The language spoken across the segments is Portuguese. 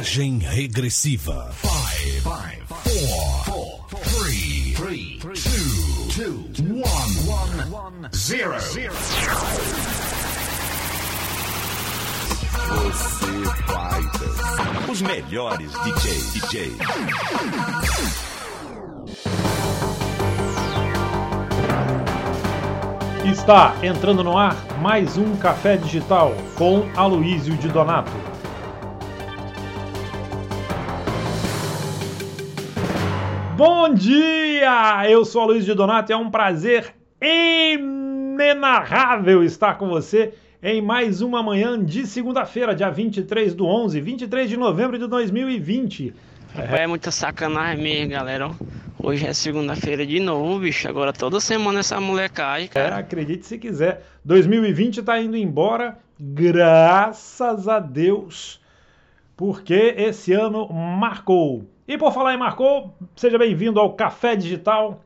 Contagem regressiva. 5, 4, 3, 2, 1, 0. Você vai dançar. Os melhores DJ, DJ. Está entrando no ar mais um Café Digital com Aloísio de Donato. Bom dia! Eu sou Aloysio de Donato e é um prazer inenarrável estar com você em mais uma manhã de segunda-feira, dia 23 do 11, 23 de novembro de 2020. É, é muita sacanagem mesmo, galera. Hoje é segunda-feira de novo, bicho. Agora toda semana essa molecagem, É, cara. acredite se quiser. 2020 está indo embora, graças a Deus, porque esse ano marcou. E por falar em marcou, seja bem-vindo ao Café Digital.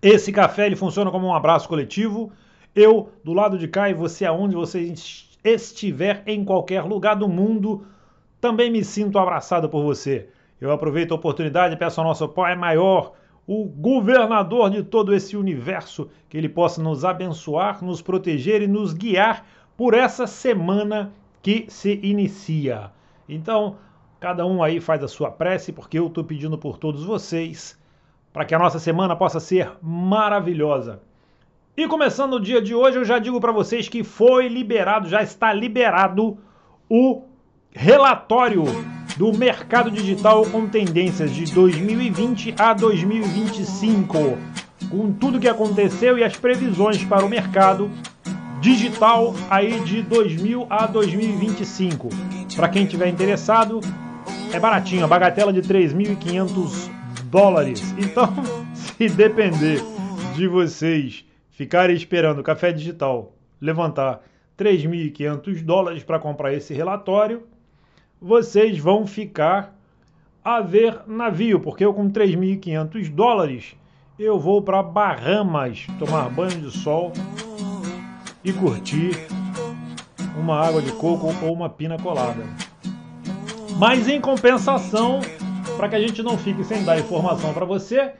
Esse café ele funciona como um abraço coletivo. Eu do lado de cá e você aonde você estiver em qualquer lugar do mundo, também me sinto abraçado por você. Eu aproveito a oportunidade e peço ao nosso Pai Maior, o governador de todo esse universo, que ele possa nos abençoar, nos proteger e nos guiar por essa semana que se inicia. Então, cada um aí faz a sua prece, porque eu estou pedindo por todos vocês, para que a nossa semana possa ser maravilhosa. E começando o dia de hoje, eu já digo para vocês que foi liberado, já está liberado o relatório do mercado digital com tendências de 2020 a 2025, com tudo que aconteceu e as previsões para o mercado digital aí de 2000 a 2025. Para quem tiver interessado, é baratinho, a bagatela de 3.500 dólares. Então, se depender de vocês ficarem esperando o café digital levantar 3.500 dólares para comprar esse relatório, vocês vão ficar a ver navio, porque eu com 3.500 dólares eu vou para Bahamas tomar banho de sol e curtir uma água de coco ou uma pina colada. Mas em compensação, para que a gente não fique sem dar informação para você,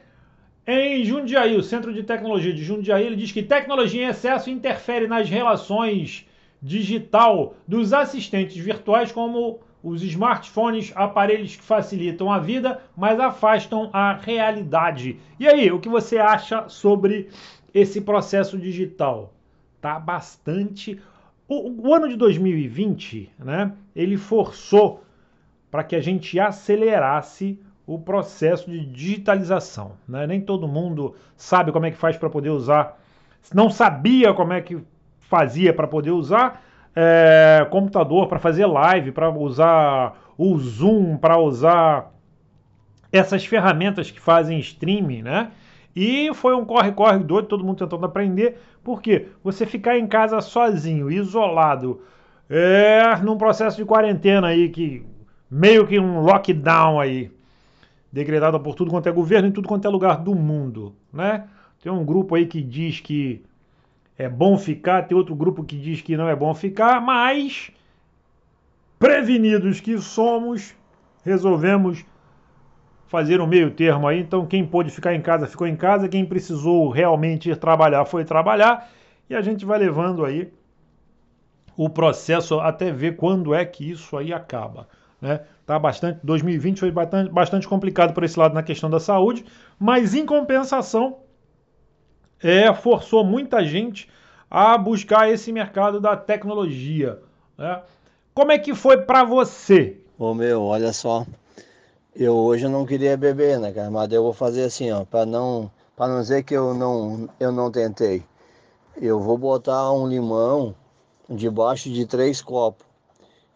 em Jundiaí, o Centro de Tecnologia de Jundiaí, ele diz que tecnologia em excesso interfere nas relações digital dos assistentes virtuais, como os smartphones, aparelhos que facilitam a vida, mas afastam a realidade. E aí, o que você acha sobre esse processo digital? Tá bastante. O, o ano de 2020, né? Ele forçou para que a gente acelerasse o processo de digitalização. Né? Nem todo mundo sabe como é que faz para poder usar, não sabia como é que fazia para poder usar é, computador, para fazer live, para usar o Zoom, para usar essas ferramentas que fazem streaming, né? E foi um corre-corre doido, todo mundo tentando aprender, porque você ficar em casa sozinho, isolado, é, num processo de quarentena aí, que meio que um lockdown aí, decretado por tudo quanto é governo em tudo quanto é lugar do mundo, né? Tem um grupo aí que diz que é bom ficar, tem outro grupo que diz que não é bom ficar, mas prevenidos que somos, resolvemos fazer um meio termo aí. Então, quem pôde ficar em casa, ficou em casa. Quem precisou realmente ir trabalhar, foi trabalhar. E a gente vai levando aí o processo até ver quando é que isso aí acaba. Né? Tá bastante, 2020 foi bastante, bastante complicado por esse lado na questão da saúde, mas em compensação, é, forçou muita gente a buscar esse mercado da tecnologia. Né? Como é que foi para você? Ô meu, olha só. Eu hoje não queria beber, né, cara? Mas eu vou fazer assim, ó, para não, para não dizer que eu não, eu não tentei. Eu vou botar um limão debaixo de três copos.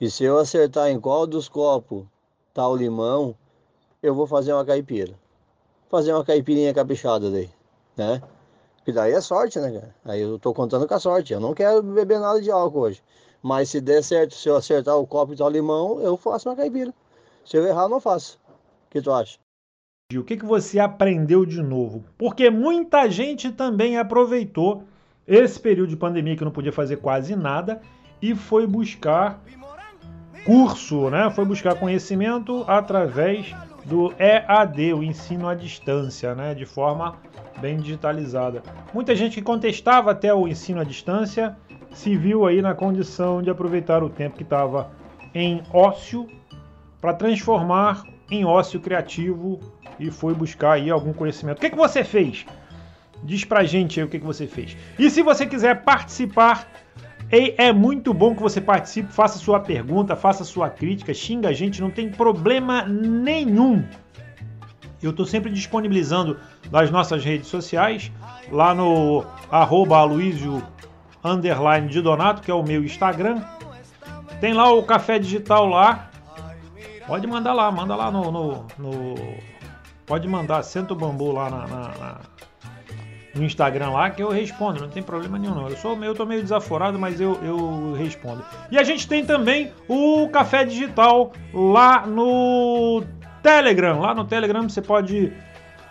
E se eu acertar em qual dos copos tá o limão, eu vou fazer uma caipira. Fazer uma caipirinha caprichada daí, né? Que daí é sorte, né, cara? Aí eu tô contando com a sorte. Eu não quero beber nada de álcool hoje. Mas se der certo, se eu acertar o copo e tal limão, eu faço uma caipira. Se eu errar, eu não faço. O que tu acha? O que, que você aprendeu de novo? Porque muita gente também aproveitou esse período de pandemia que não podia fazer quase nada e foi buscar curso, né? Foi buscar conhecimento através do EAD, o ensino à distância, né? De forma bem digitalizada. Muita gente que contestava até o ensino à distância se viu aí na condição de aproveitar o tempo que estava em ócio para transformar em ócio criativo e foi buscar aí algum conhecimento. O que, que você fez? Diz pra gente aí o que, que você fez. E se você quiser participar, é muito bom que você participe, faça sua pergunta, faça sua crítica, xinga a gente, não tem problema nenhum. Eu estou sempre disponibilizando nas nossas redes sociais, lá no arroba Aloysio de Donato, que é o meu Instagram. Tem lá o Café Digital lá. Pode mandar lá, manda lá no. no, no pode mandar, senta o bambu lá na, na, na, no Instagram lá que eu respondo, não tem problema nenhum não. Eu sou eu tô meio desaforado, mas eu, eu respondo. E a gente tem também o Café Digital lá no Telegram. Lá no Telegram você pode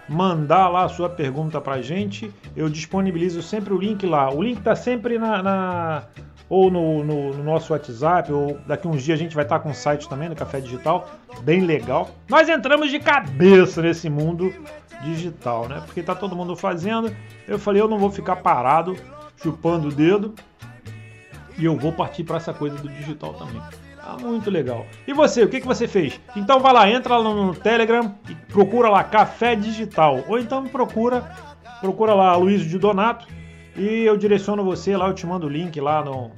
mandar lá a sua pergunta pra gente. Eu disponibilizo sempre o link lá. O link tá sempre na, na ou no, no, no, nosso WhatsApp, ou daqui uns dias a gente vai estar com o site também do Café Digital, bem legal. Nós entramos de cabeça nesse mundo digital, né? Porque tá todo mundo fazendo. Eu falei, eu não vou ficar parado chupando o dedo e eu vou partir para essa coisa do digital também. Ah, muito legal. E você, o que, que você fez? Então vai lá, entra lá no Telegram e procura lá Café Digital. Ou então procura, procura lá Luiz de Donato e eu direciono você lá, eu te mando o link lá no,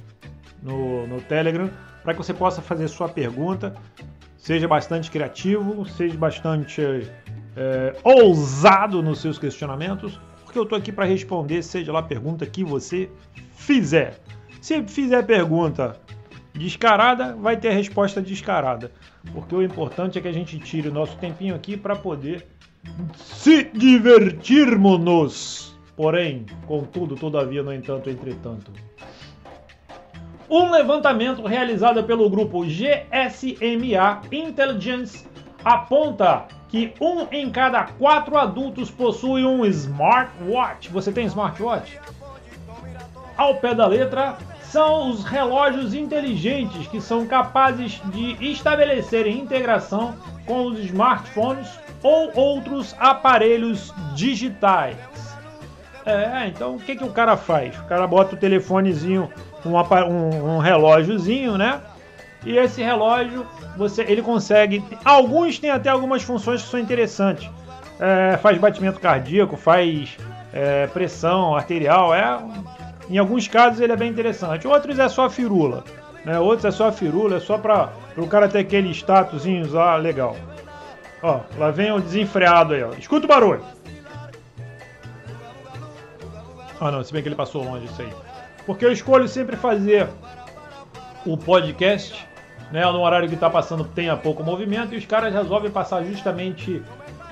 no, no Telegram para que você possa fazer sua pergunta. Seja bastante criativo, seja bastante é, ousado nos seus questionamentos, porque eu estou aqui para responder, seja lá a pergunta que você fizer. Se fizer pergunta descarada, vai ter a resposta descarada. Porque o importante é que a gente tire o nosso tempinho aqui para poder se divertirmos. Porém, contudo, todavia, no entanto, entretanto. Um levantamento realizado pelo grupo GSMA Intelligence aponta que um em cada quatro adultos possui um smartwatch. Você tem smartwatch? Ao pé da letra, são os relógios inteligentes que são capazes de estabelecer integração com os smartphones ou outros aparelhos digitais. É, então o que, que o cara faz? O cara bota o telefonezinho, um, um, um relógiozinho, né? E esse relógio, você, ele consegue. Alguns têm até algumas funções que são interessantes. É, faz batimento cardíaco, faz é, pressão arterial. É em alguns casos ele é bem interessante. Outros é só firula. Né? Outros é só firula, é só para o cara ter aquele statusinho lá legal. Ó, lá vem o desenfreado aí, ó. Escuta o barulho. Ah não, se bem que ele passou longe isso aí. Porque eu escolho sempre fazer o podcast, né, no horário que está passando tenha pouco movimento e os caras resolvem passar justamente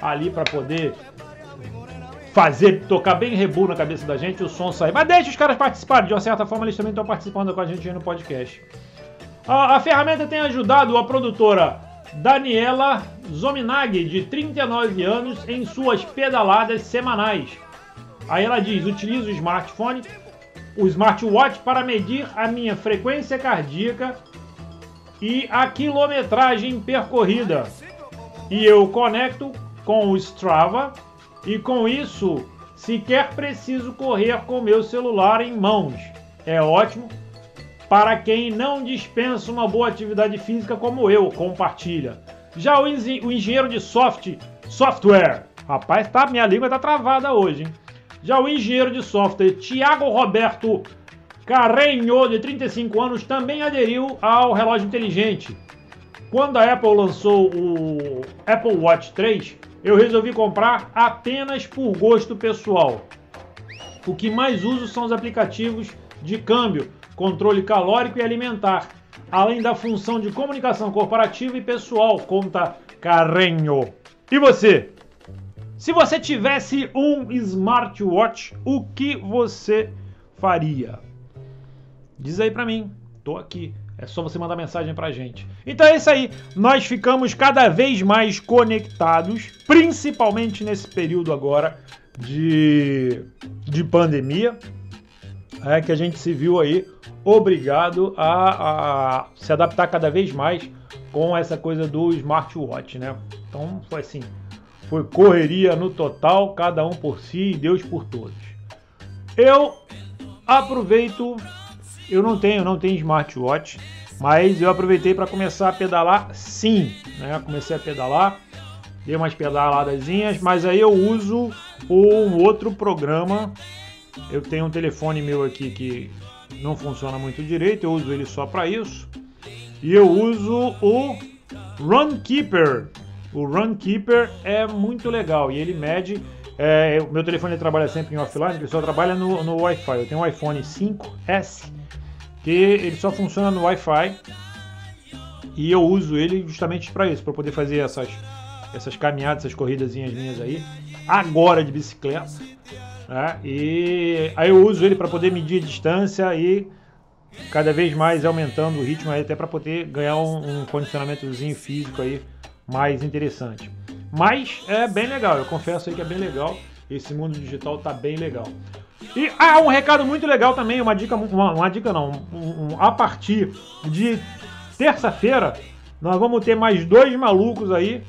ali para poder fazer, tocar bem rebu na cabeça da gente, o som sair. Mas deixa os caras participarem, de uma certa forma eles também estão participando com a gente no podcast. A, a ferramenta tem ajudado a produtora Daniela Zominag, de 39 anos, em suas pedaladas semanais. Aí ela diz: utilizo o smartphone, o smartwatch para medir a minha frequência cardíaca e a quilometragem percorrida. E eu conecto com o Strava e com isso sequer preciso correr com meu celular em mãos. É ótimo para quem não dispensa uma boa atividade física como eu, compartilha. Já o, engenheiro de soft, software, rapaz, tá, minha língua tá travada hoje, hein? Já o engenheiro de software Tiago Roberto Carrenho, de 35 anos, também aderiu ao relógio inteligente. Quando a Apple lançou o Apple Watch 3, eu resolvi comprar apenas por gosto pessoal. O que mais uso são os aplicativos de câmbio, controle calórico e alimentar, além da função de comunicação corporativa e pessoal, conta Carrenho. E você? Se você tivesse um smartwatch, o que você faria? Diz aí pra mim. Tô aqui. É só você mandar mensagem pra gente. Então é isso aí. Nós ficamos cada vez mais conectados, principalmente nesse período agora de, de pandemia. é que a gente se viu aí obrigado a, a se adaptar cada vez mais com essa coisa do smartwatch, né? Então foi assim, foi correria no total, cada um por si e Deus por todos. Eu aproveito, eu não tenho, não tenho smartwatch, mas eu aproveitei para começar a pedalar sim, né? Comecei a pedalar, dei umas pedaladazinhas, mas aí eu uso um outro programa. Eu tenho um telefone meu aqui que não funciona muito direito, eu uso ele só para isso. E eu uso o Runkeeper. O Runkeeper é muito legal e ele mede. É, meu telefone trabalha sempre em offline, ele só trabalha no, no Wi-Fi. Eu tenho um iPhone 5S que ele só funciona no Wi-Fi e eu uso ele justamente para isso, para poder fazer essas, essas caminhadas, essas corridazinhas minhas aí, agora de bicicleta. Né? E aí eu uso ele para poder medir a distância e cada vez mais aumentando o ritmo aí, até para poder ganhar um, um condicionamentozinho físico aí mais interessante. Mas é bem legal, eu confesso aí que é bem legal. Esse mundo digital tá bem legal. E ah, um recado muito legal também, uma dica, uma, uma dica não, um, um, a partir de terça-feira nós vamos ter mais dois malucos aí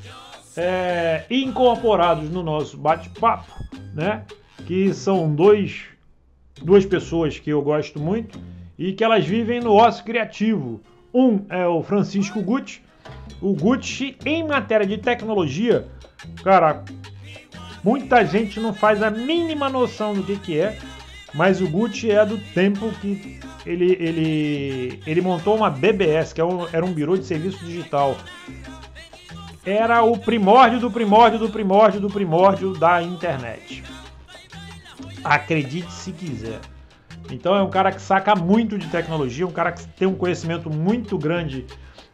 é, incorporados no nosso bate-papo, né? Que são dois, duas pessoas que eu gosto muito e que elas vivem no ócio criativo. Um é o Francisco Gucci. O Gucci, em matéria de tecnologia, cara, muita gente não faz a mínima noção do que, que é, mas o Gucci é do tempo que ele, ele, ele montou uma BBS, que é era um birô de serviço digital. Era o primórdio do primórdio do primórdio do primórdio da internet. Acredite se quiser. Então é um cara que saca muito de tecnologia, um cara que tem um conhecimento muito grande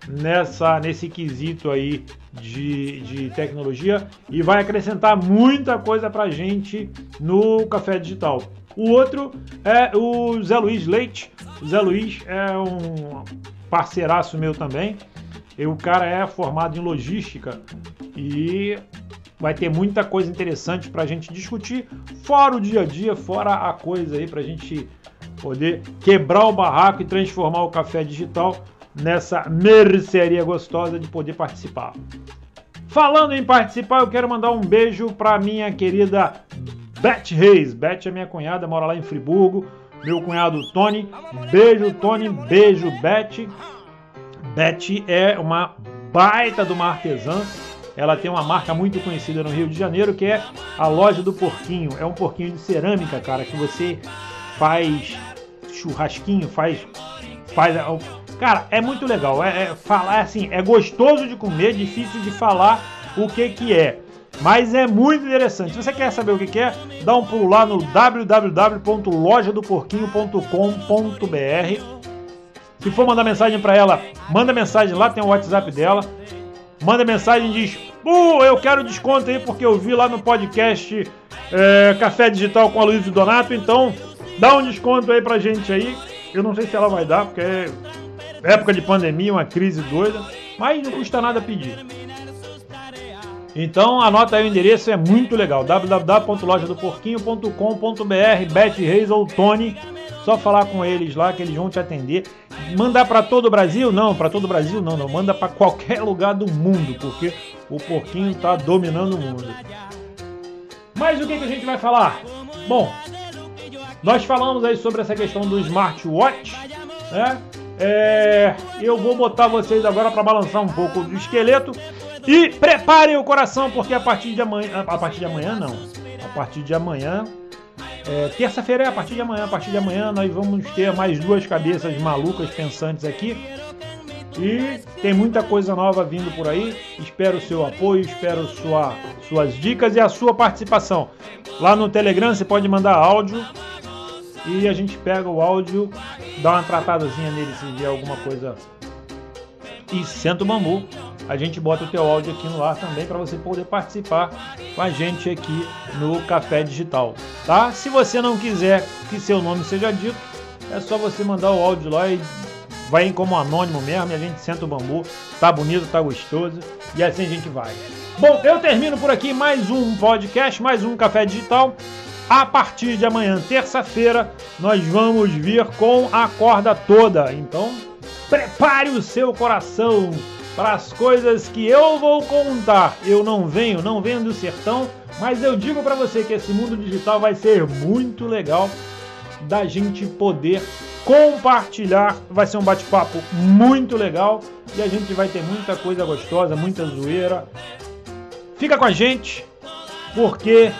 nessa nesse quesito aí de, de tecnologia e vai acrescentar muita coisa pra gente no Café Digital. O outro é o Zé Luiz Leite. O Zé Luiz é um parceiraço meu também. E o cara é formado em logística e vai ter muita coisa interessante para a gente discutir, fora o dia a dia, fora a coisa aí para a gente poder quebrar o barraco e transformar o café digital nessa mercearia gostosa de poder participar. Falando em participar, eu quero mandar um beijo para minha querida Beth Reis. Beth é minha cunhada, mora lá em Friburgo. Meu cunhado Tony. Beijo, Tony. Beijo, Beth. Beth é uma baita de uma artesã. Ela tem uma marca muito conhecida no Rio de Janeiro que é a Loja do Porquinho. É um porquinho de cerâmica, cara, que você faz churrasquinho, faz. faz cara, é muito legal. É, é falar assim, é gostoso de comer, difícil de falar o que que é. Mas é muito interessante. Se você quer saber o que, que é, dá um pulo lá no www.lojadoporquinho.com.br. Se for mandar mensagem para ela, manda mensagem lá, tem o WhatsApp dela. Manda mensagem e diz: uh, eu quero desconto aí porque eu vi lá no podcast é, Café Digital com a Luiz Donato. Então, dá um desconto aí pra gente aí. Eu não sei se ela vai dar, porque é época de pandemia, uma crise doida. Mas não custa nada pedir. Então anota aí o endereço, é muito legal. www.lojadoporquinho.com.br Beth Reis ou Tony. Só falar com eles lá que eles vão te atender. Mandar para todo o Brasil? Não, para todo o Brasil não, não. Manda para qualquer lugar do mundo, porque o porquinho está dominando o mundo. Mas o que, que a gente vai falar? Bom, nós falamos aí sobre essa questão do smartwatch, né? É, eu vou botar vocês agora para balançar um pouco do esqueleto e preparem o coração, porque a partir de amanhã. A partir de amanhã não. A partir de amanhã. É, Terça-feira é a partir de amanhã. A partir de amanhã nós vamos ter mais duas cabeças malucas pensantes aqui. E tem muita coisa nova vindo por aí. Espero o seu apoio, espero sua, suas dicas e a sua participação. Lá no Telegram você pode mandar áudio e a gente pega o áudio, dá uma tratadazinha nele se vier alguma coisa e senta o bambu a gente bota o teu áudio aqui no ar também para você poder participar com a gente aqui no Café Digital, tá? Se você não quiser que seu nome seja dito, é só você mandar o áudio lá e vai como anônimo mesmo e a gente senta o bambu, tá bonito, tá gostoso e assim a gente vai. Bom, eu termino por aqui mais um podcast, mais um Café Digital. A partir de amanhã, terça-feira, nós vamos vir com a corda toda. Então, prepare o seu coração para as coisas que eu vou contar. Eu não venho, não venho do sertão, mas eu digo para você que esse mundo digital vai ser muito legal da gente poder compartilhar. Vai ser um bate-papo muito legal e a gente vai ter muita coisa gostosa, muita zoeira. Fica com a gente, porque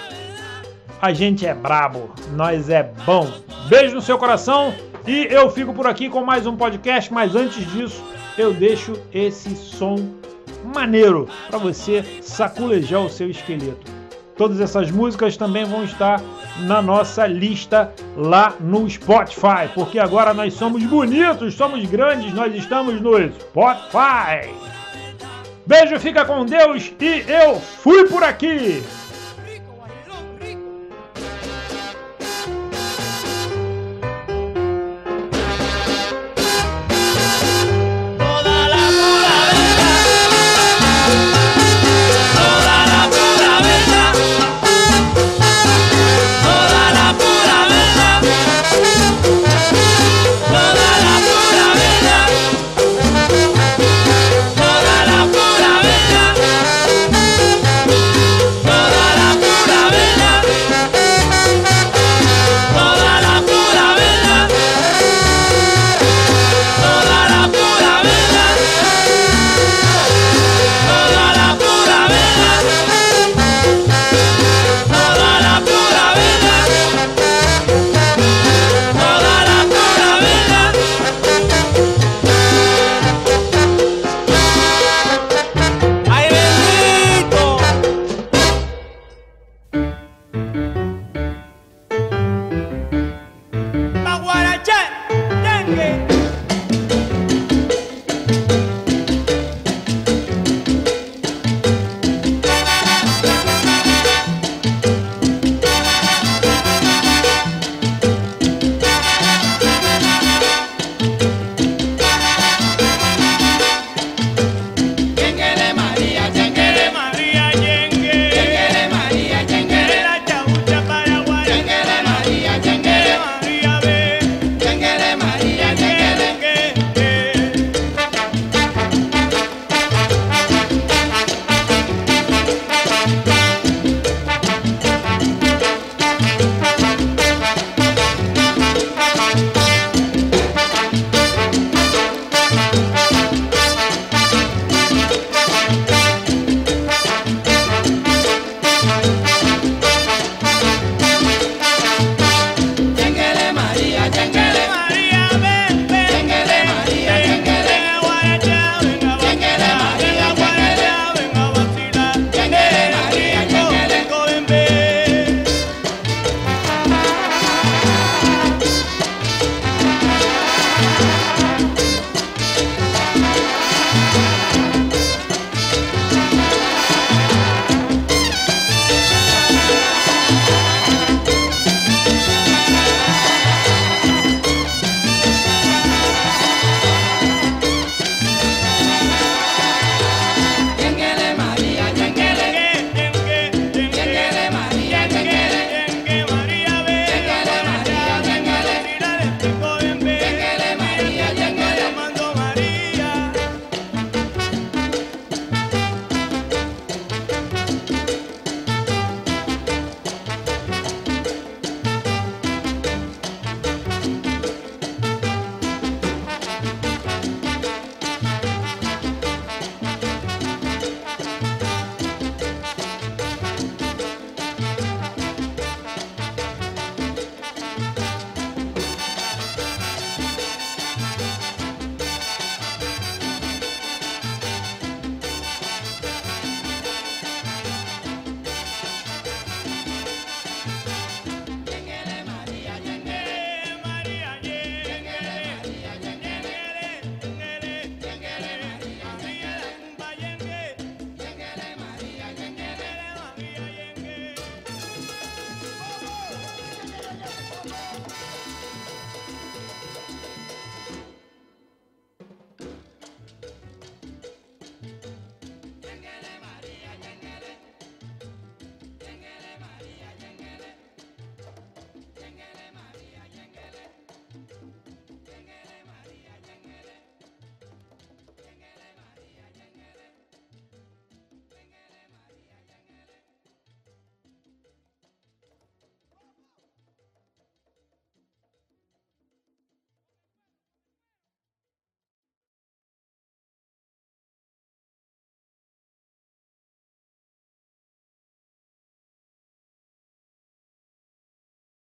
a gente é brabo, nós é bom. Beijo no seu coração e eu fico por aqui com mais um podcast, mas antes disso, eu deixo esse som maneiro para você saculejar o seu esqueleto. Todas essas músicas também vão estar na nossa lista lá no Spotify, porque agora nós somos bonitos, somos grandes, nós estamos no Spotify. Beijo, fica com Deus e eu fui por aqui!